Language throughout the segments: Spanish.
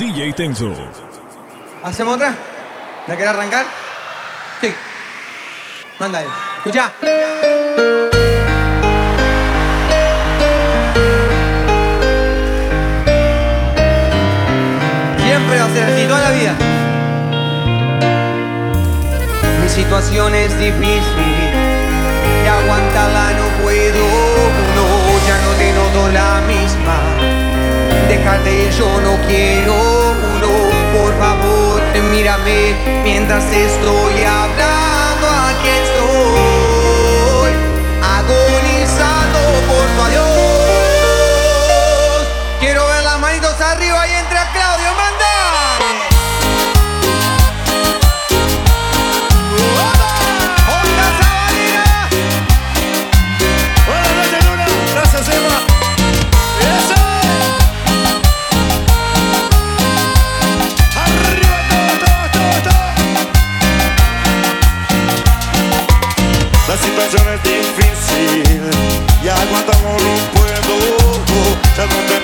DJ Tenso. ¿Hacemos otra? ¿La querés arrancar? Sí. Mándale. Escucha. Siempre va a ser así, toda la vida. Mi situación es difícil y aguantarla no puedo. No, ya no te noto la misma déjate, yo no quiero uno. Por favor, mírame mientras estoy hablando. situación es difícil y aguantamos lo puedo. Ya donde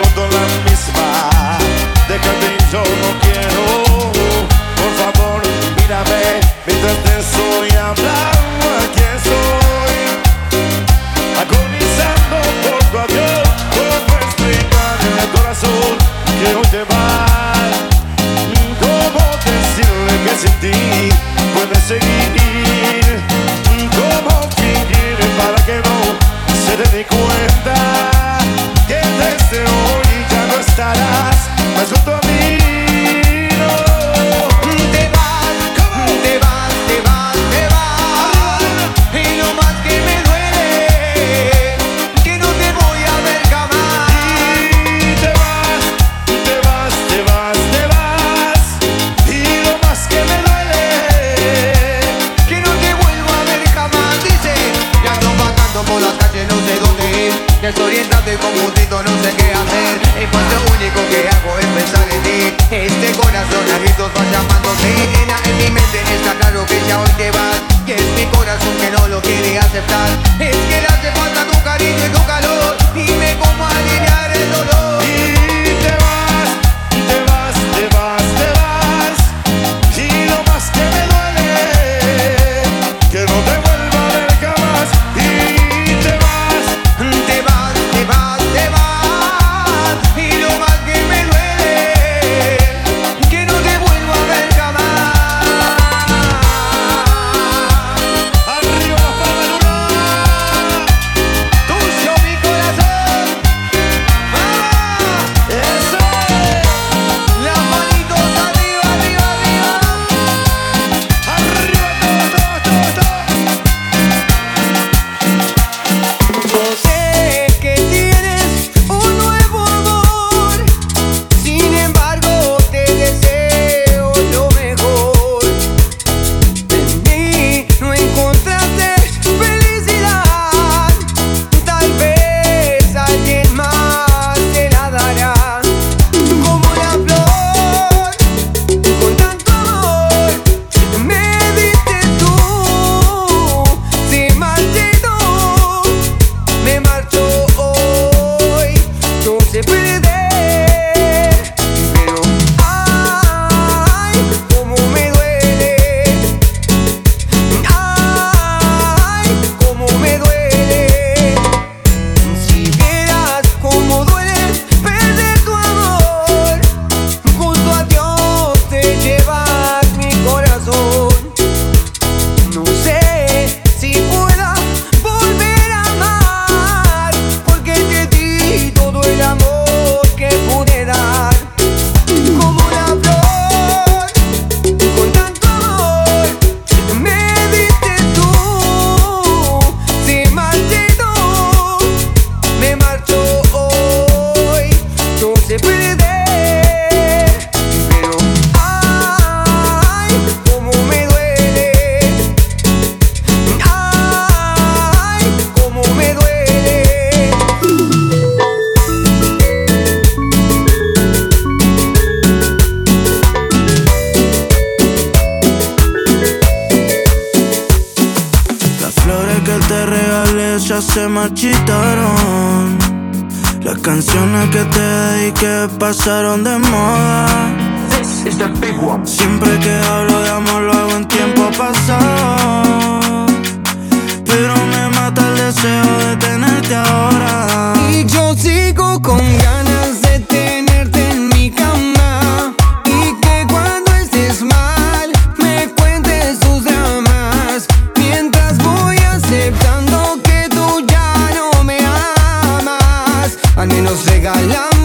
al menos regalan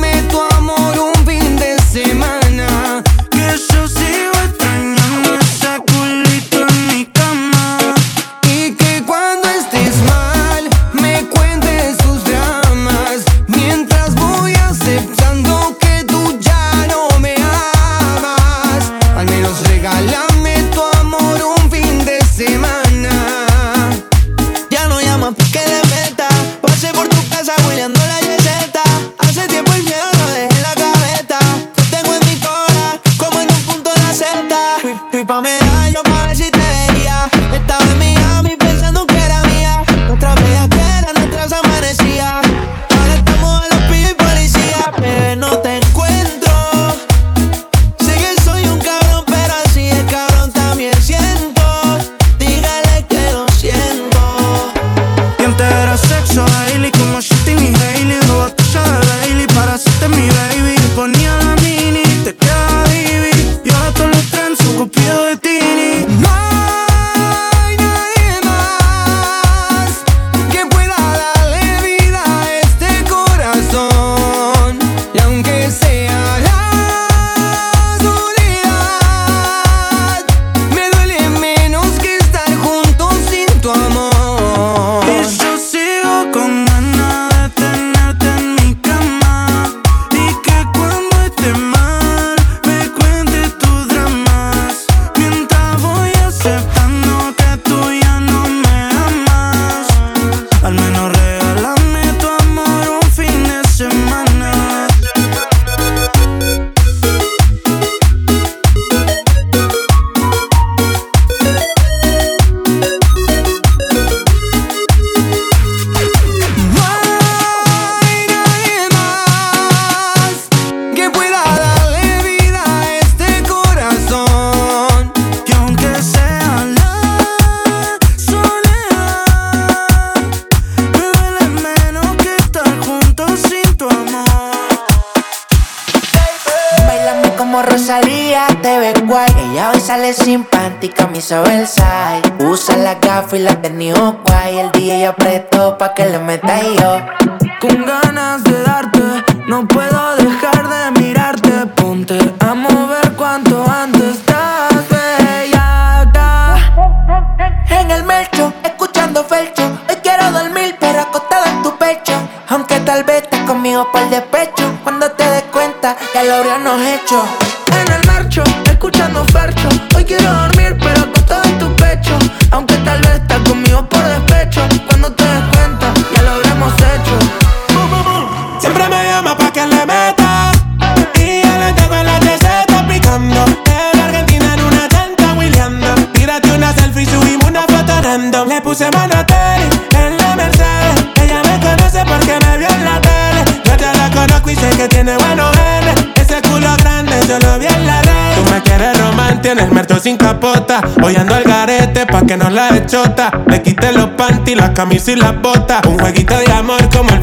habríamos hecho. En el marcho, escuchando farcho. Hoy quiero dormir, pero tiene el merto sin capota. Hoy ando al garete pa' que no la echota. Le quité los panty, las camisas y las botas. Un jueguito de amor como el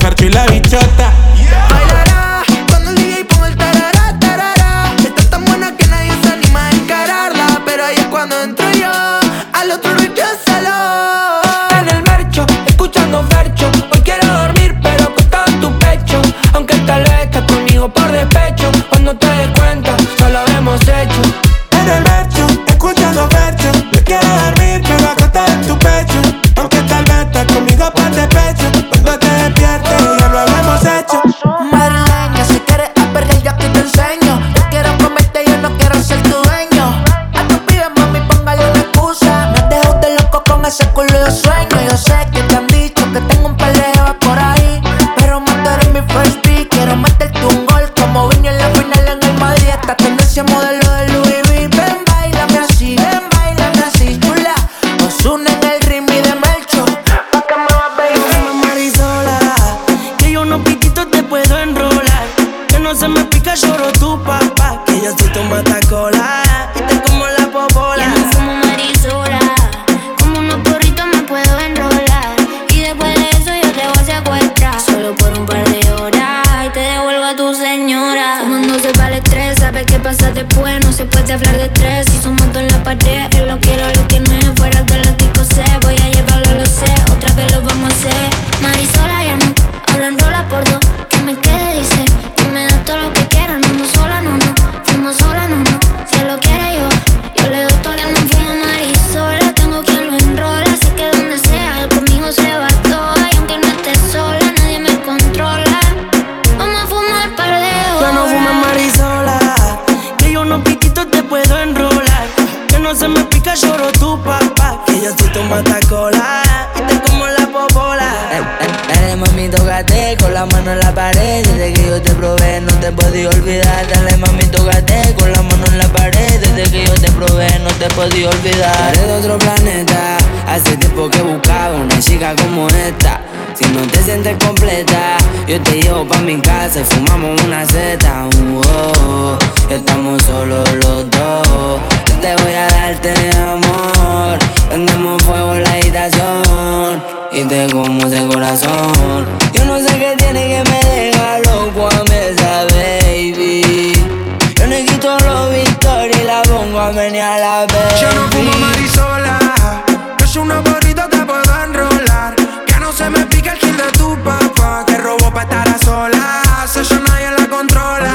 te podía olvidar. Eres de otro planeta, hace tiempo que buscaba una chica como esta. Si no te sientes completa, yo te llevo pa' mi casa y fumamos una seta. Uh, estamos solos los dos. Yo te voy a darte amor. Prendemos fuego en la habitación y te como ese corazón. Yo no sé qué tiene que me deja loco a baby. Yo le quito los victorias y la pongo a menear la baby. Yo no fumo marisola, yo soy una porrita te puedo enrolar. Que no se me pique el kill de tu papá, que robó pa' estar a solas. Eso nadie la controla.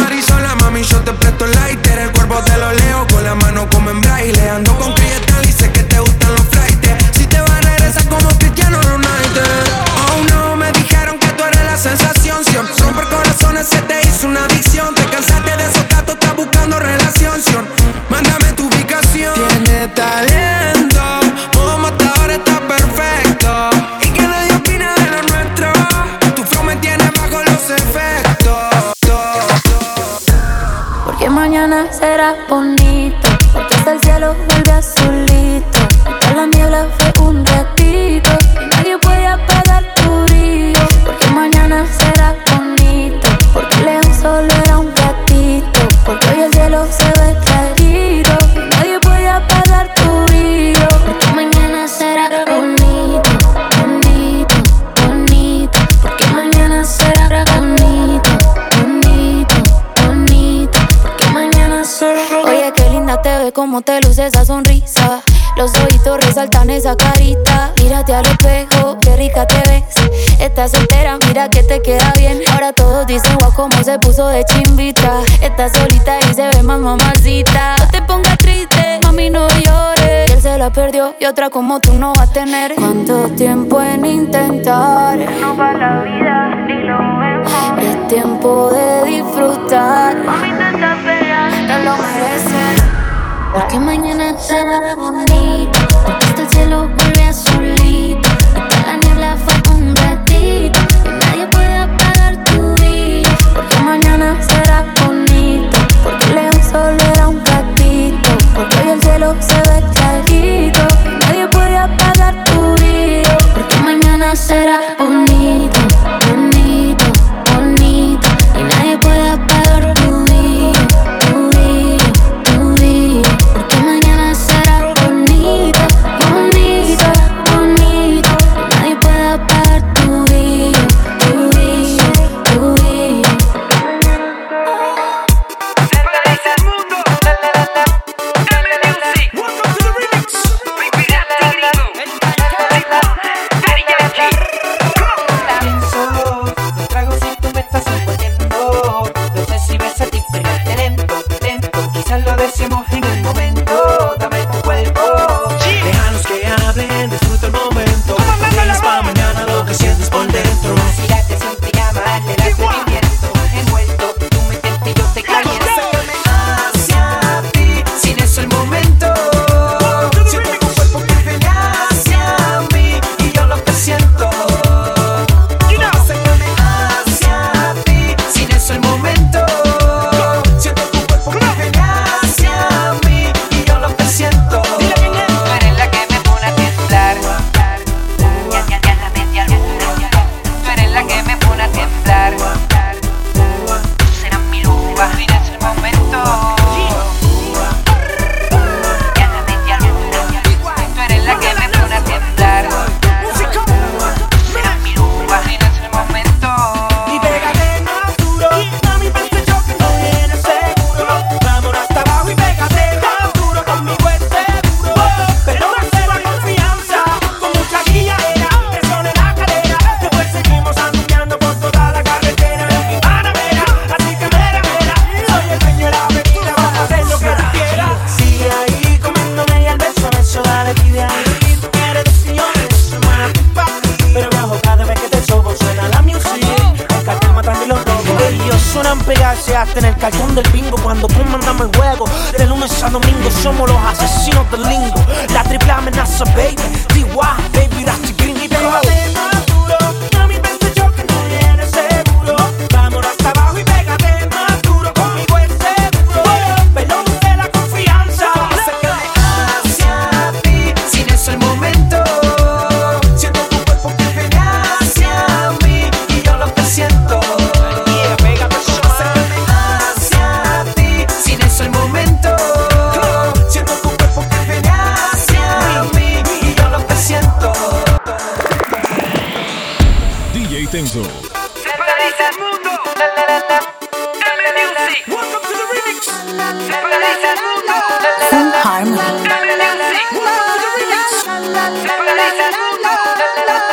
Marisola, mami, yo te presto el lighter. El cuerpo te lo leo con la mano como en braille. Ando con crietal y sé que te gustan los flights. Si te vas a regresar como Cristiano Ronaldo. Oh no, me dijeron que tú eres la sensación. Si romper corazones se te mañana esa sonrisa. Los ojitos resaltan esa carita. Mírate al espejo, qué rica te ves. Estás soltera, mira que te queda bien. Ahora todos dicen guau, como se puso de chimbita. Estás solita y se ve más mamacita. No te pongas triste, mami, no llores. Él se la perdió y otra como tú no va a tener. ¿Cuánto tiempo en intentar? No va la vida, ni lo vemos. Es tiempo de disfrutar. Mami, no estás fea, no lo mereces. Porque mañana será bonito. Porque hasta el cielo vuelve azulito. Porque la niebla fue un ratito. Y nadie puede apagar tu brillo. Porque mañana será bonito. Porque León solo era un gatito. Porque hoy el cielo se ve clarito. Nadie puede apagar tu brillo. Porque mañana será. Bonito,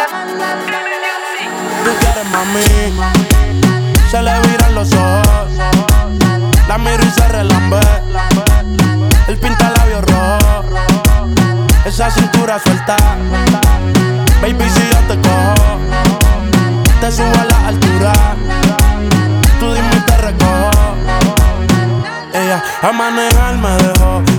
Tú quieres mami, se le viran los ojos. La miro y se relambe. El pinta labios rojo. Esa cintura suelta. Baby, si yo te cojo, te subo a la altura. Tú dime y te recojo. Ella a manejar me dejó.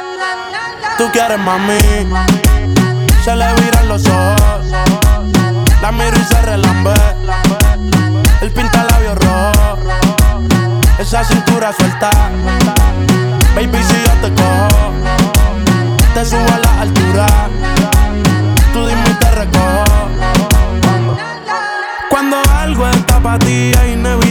Tú quieres mami, se le viran los ojos. La miro y se relambe. El pinta labios rojo. Esa cintura suelta. Baby, si yo te cojo, te subo a la altura. Tú dime y te recojo. Cuando algo está para ti es inevitable,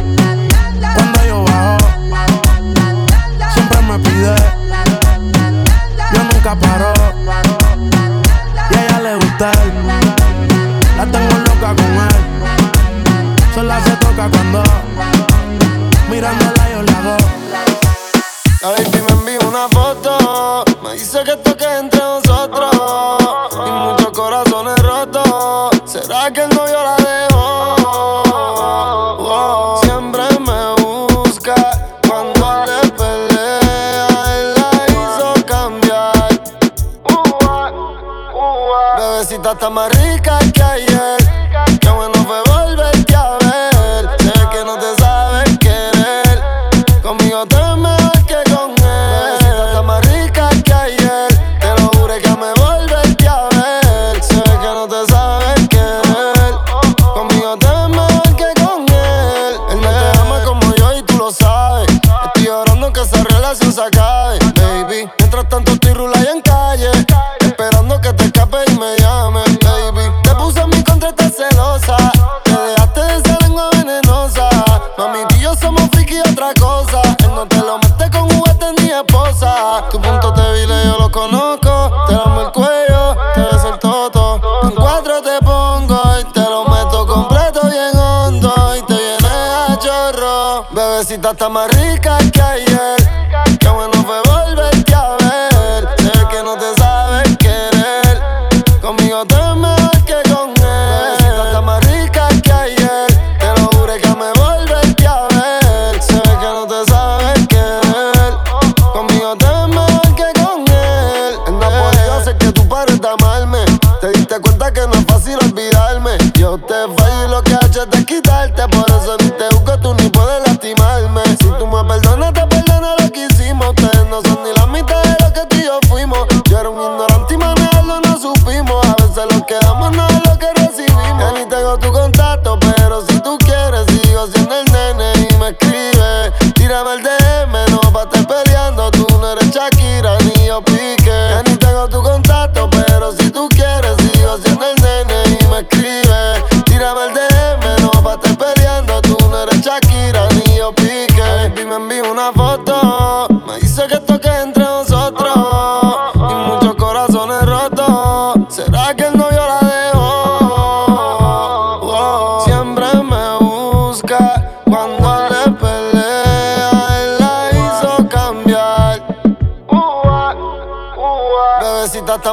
Y a ella le gusta él. La tengo loca con él. Sola se toca cuando mirándola yo la hago. La baby me envió una foto. Me dice que toque entre nosotros. Bebecita está Bebecita está más rica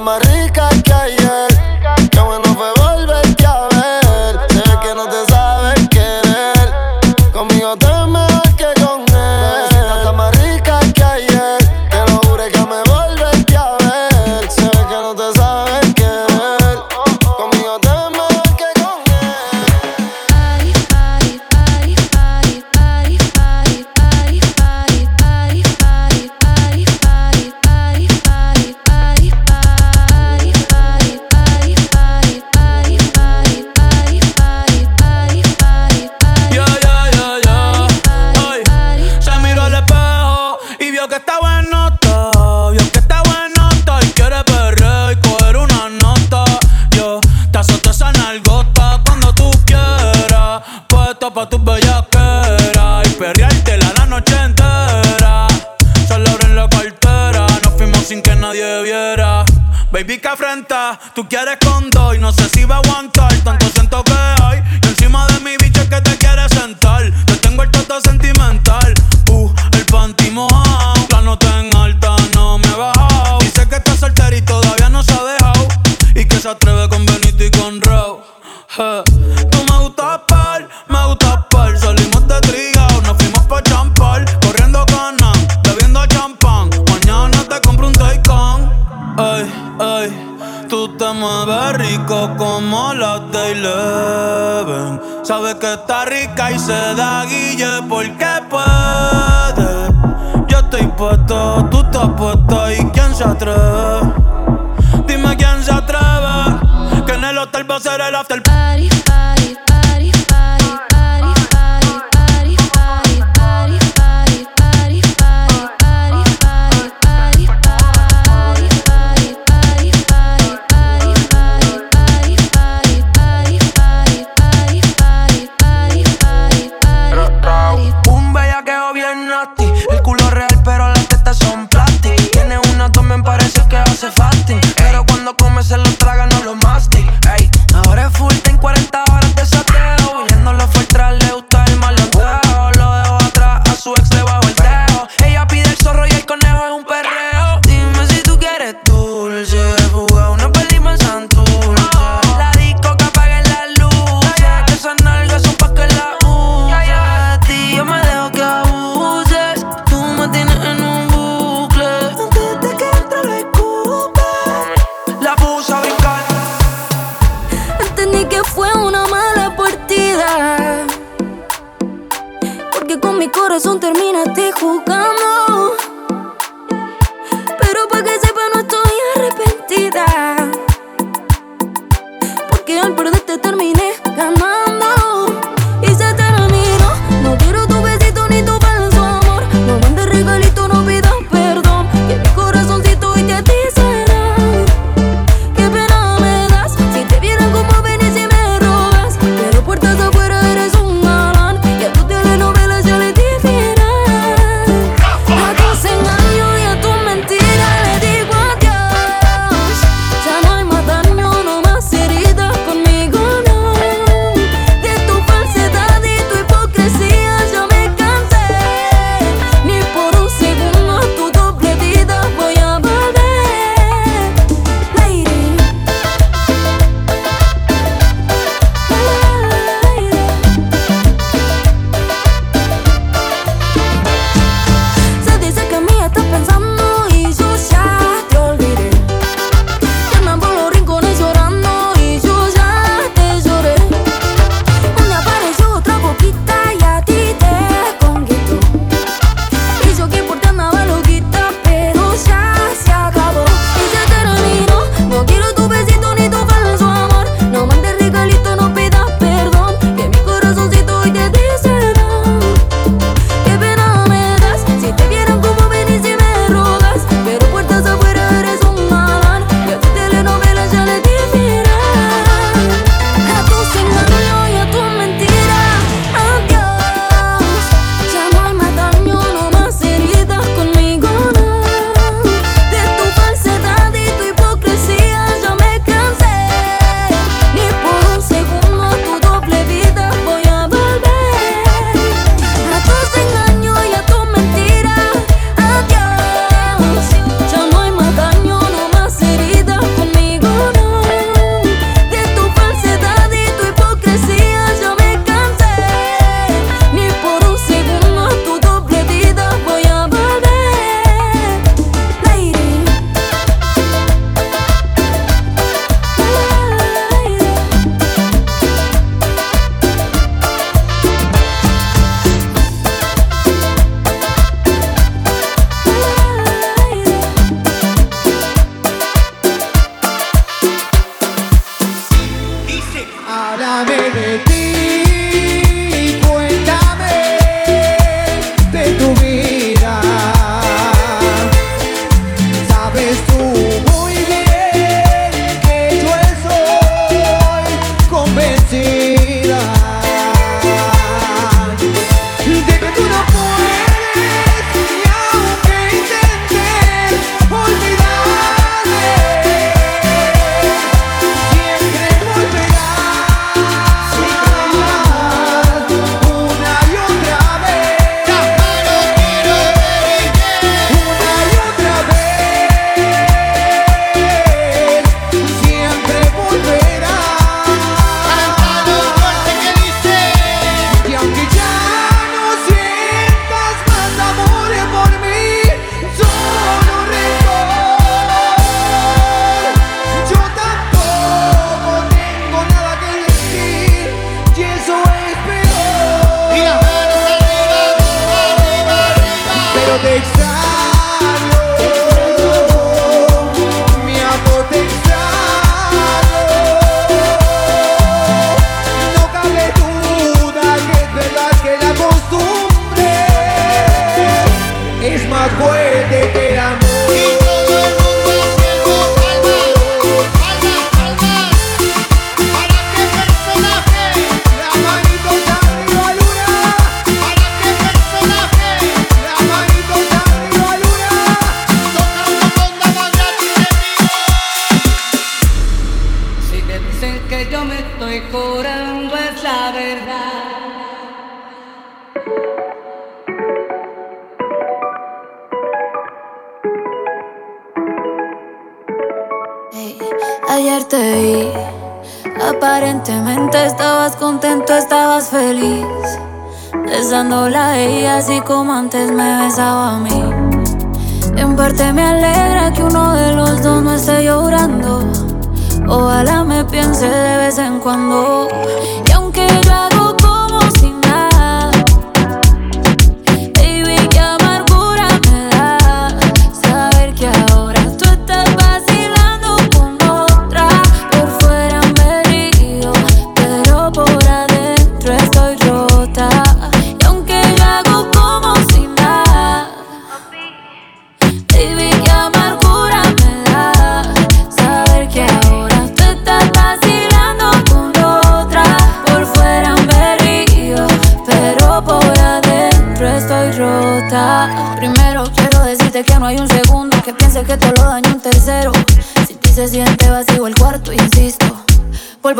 Bebecita está Baby, que afrenta, tú quieres con dos. Y no sé si va a Sabe que está rica y se da guía.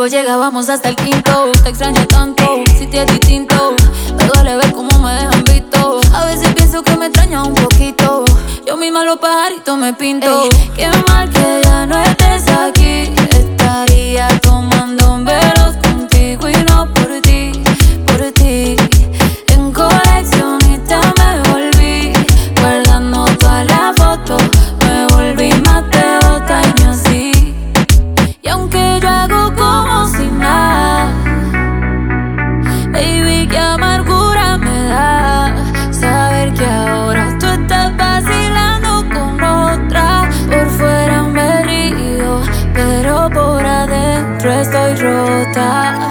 llegábamos hasta el quinto. Te extraño tanto, si te es distinto. Me duele ver cómo me dejan visto. A veces pienso que me extraña un poquito. Yo misma los pajaritos me pinto. Ey, qué mal que ya no es I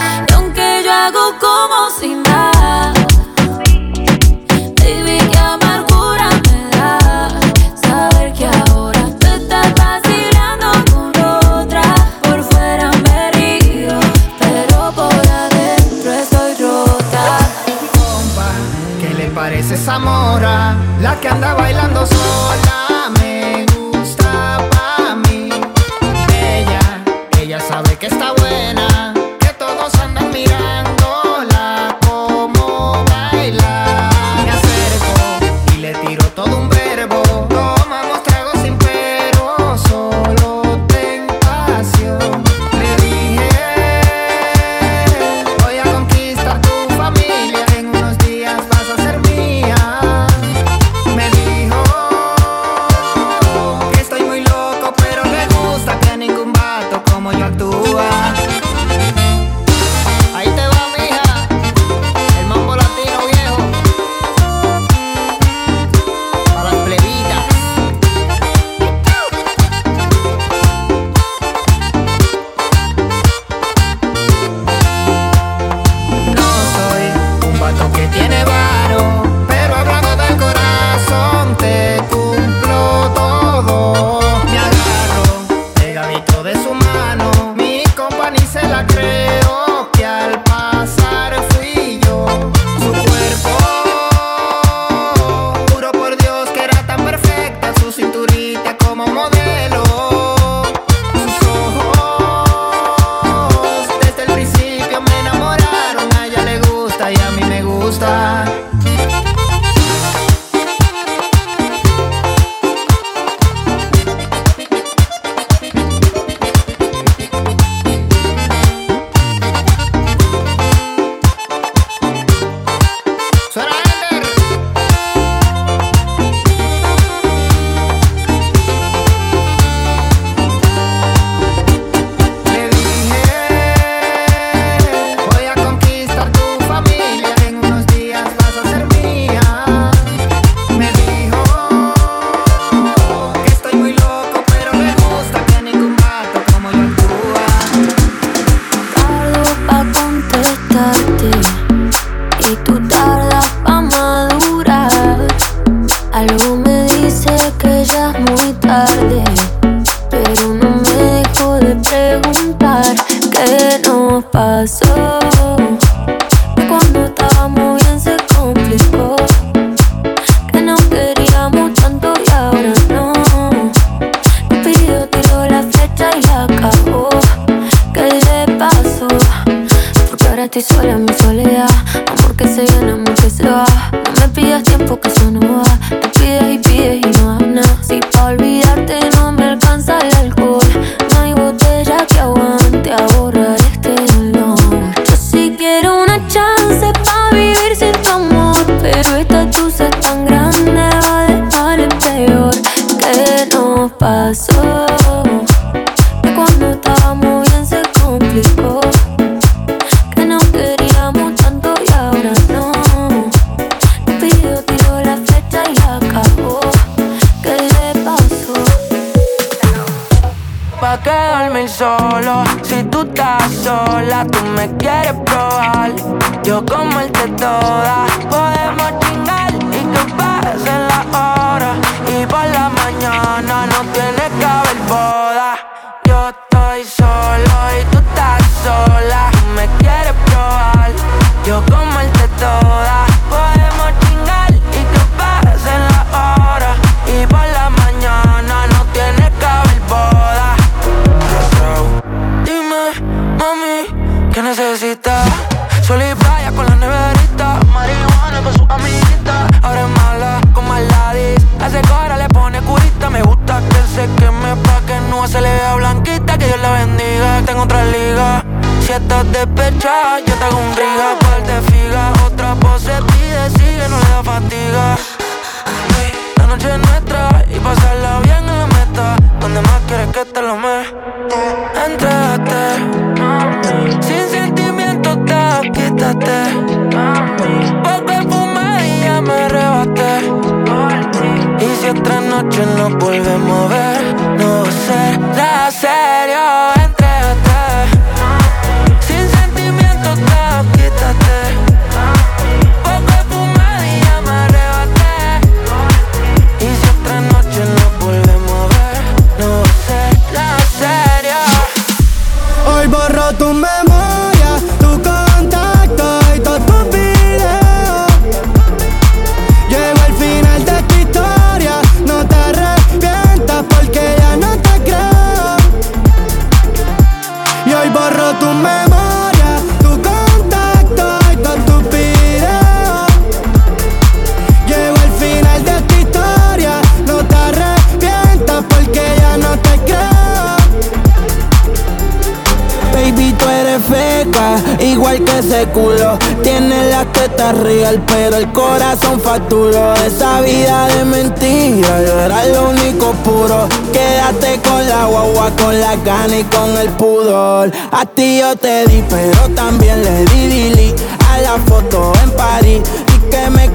igual que ese culo. Tiene la teta real, pero el corazón facturo. Esa vida de mentira, yo era lo único puro. Quédate con la guagua, con la gana y con el pudor. A ti yo te di, pero también le di dili. A la foto en París y que me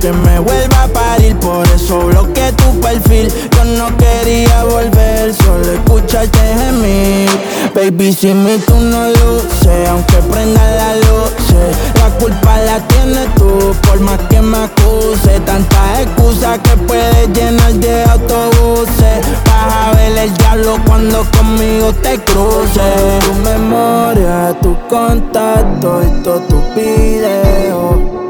que me vuelva a parir. Por eso bloqueé tu perfil. Yo no quería volver, solo escucharte gemir. Baby, sin mí tú no luces, aunque prenda la luz. La culpa la tienes tú, por más que me acuse. Tantas excusas que puedes llenar de autobuses. Vas a ver cuando conmigo te cruces. Tu memoria, tu contacto y todo tu video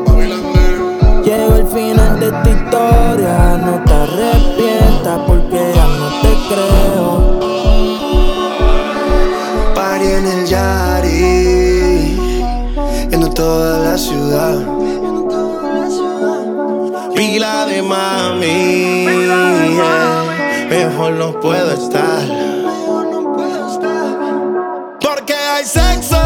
de tu historia, no te arrepientas porque ya no te creo. Party en el Yari, en toda la ciudad. Pila de mami, mejor no puedo estar. Porque hay sexo.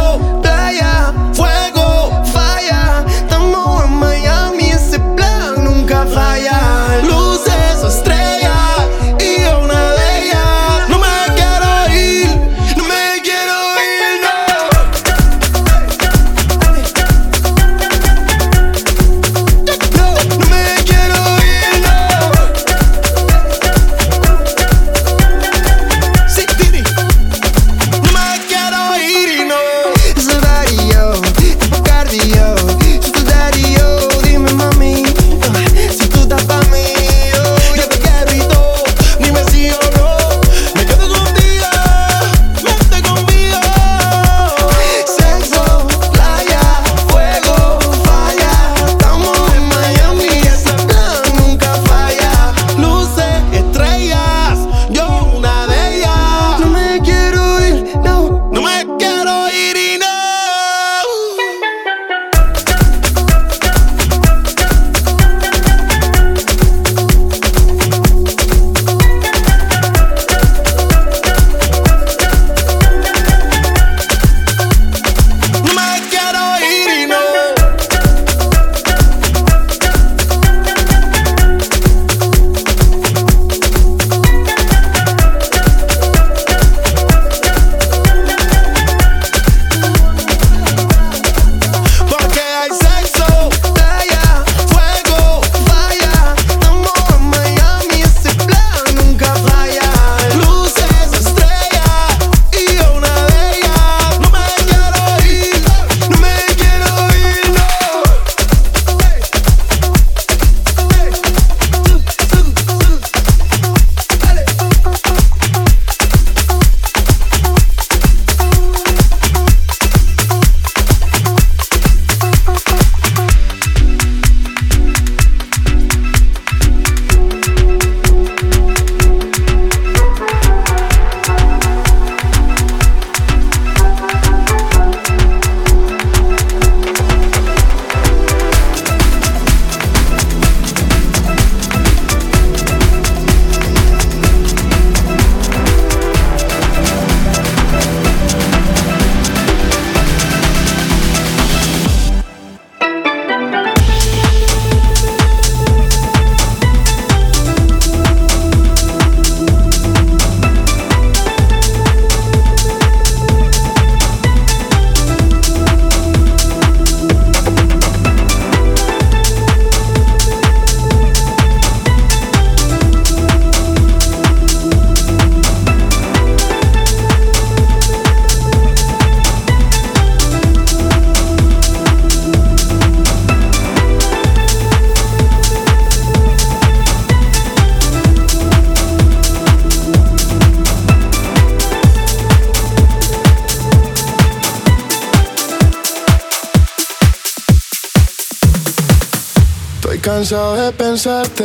cansado de pensarte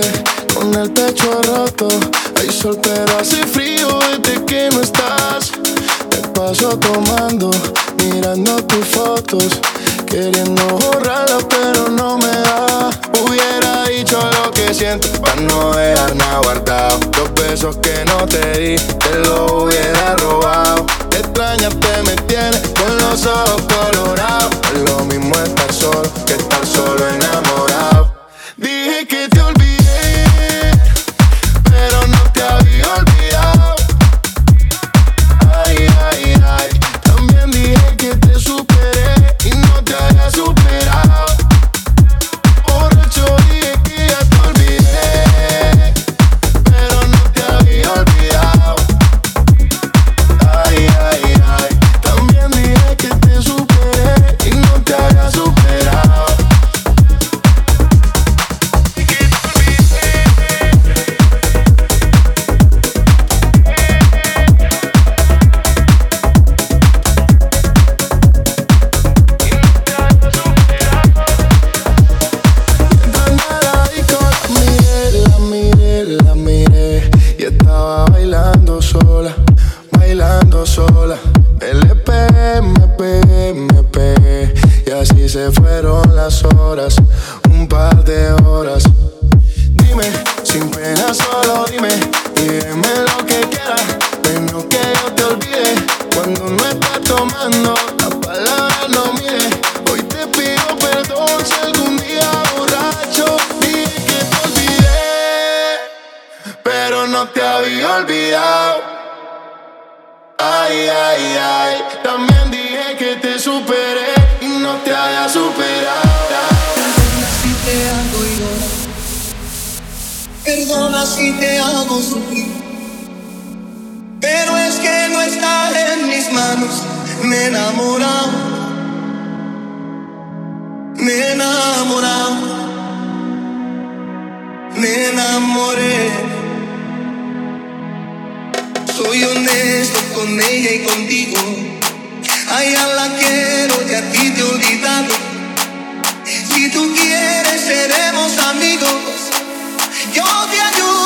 con el pecho roto. Hay sol pero hace frío desde que no estás. Te paso tomando, mirando tus fotos, queriendo borrarlas pero no me da. Hubiera dicho lo que siento para no dejar nada guardado. Los besos que no te di, te los hubiera robado. Te te me tienes con los ojos colorados. Lo mismo estar solo Soy honesto con ella y contigo. A la quiero y a ti te he olvidado. Si tú quieres, seremos amigos. Yo te ayudo.